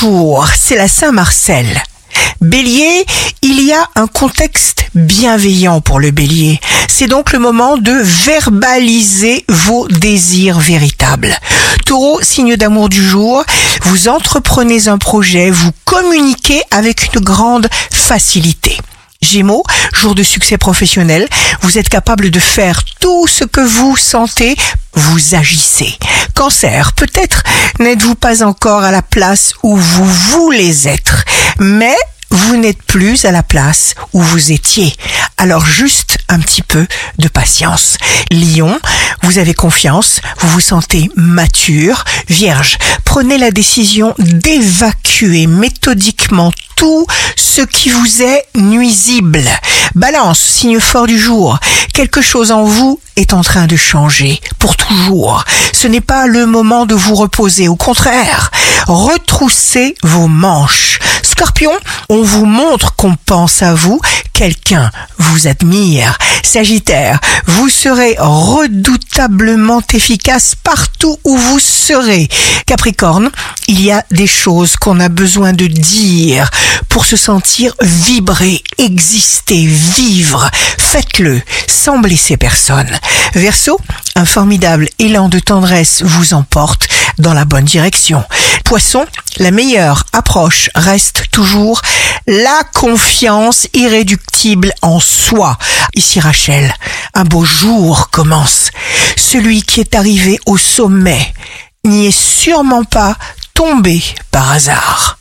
Bonjour, c'est la Saint-Marcel. Bélier, il y a un contexte bienveillant pour le bélier. C'est donc le moment de verbaliser vos désirs véritables. Taureau, signe d'amour du jour, vous entreprenez un projet, vous communiquez avec une grande facilité. Gémeaux, jour de succès professionnel, vous êtes capable de faire tout ce que vous sentez, vous agissez. Cancer, peut-être n'êtes-vous pas encore à la place où vous voulez être, mais vous n'êtes plus à la place où vous étiez. Alors juste un petit peu de patience. Lion, vous avez confiance, vous vous sentez mature. Vierge, prenez la décision d'évacuer méthodiquement tout ce qui vous est nuisible. Balance, signe fort du jour. Quelque chose en vous est en train de changer pour toujours. Ce n'est pas le moment de vous reposer. Au contraire, retroussez vos manches. Scorpion, on vous montre qu'on pense à vous, quelqu'un vous admire. Sagittaire, vous serez redoutablement efficace partout où vous serez. Capricorne, il y a des choses qu'on a besoin de dire pour se sentir vibrer, exister, vivre. Faites-le sans blesser personne. Verseau, un formidable élan de tendresse vous emporte dans la bonne direction. Poisson, la meilleure approche reste toujours la confiance irréductible en soi. Ici Rachel, un beau jour commence. Celui qui est arrivé au sommet n'y est sûrement pas tombé par hasard.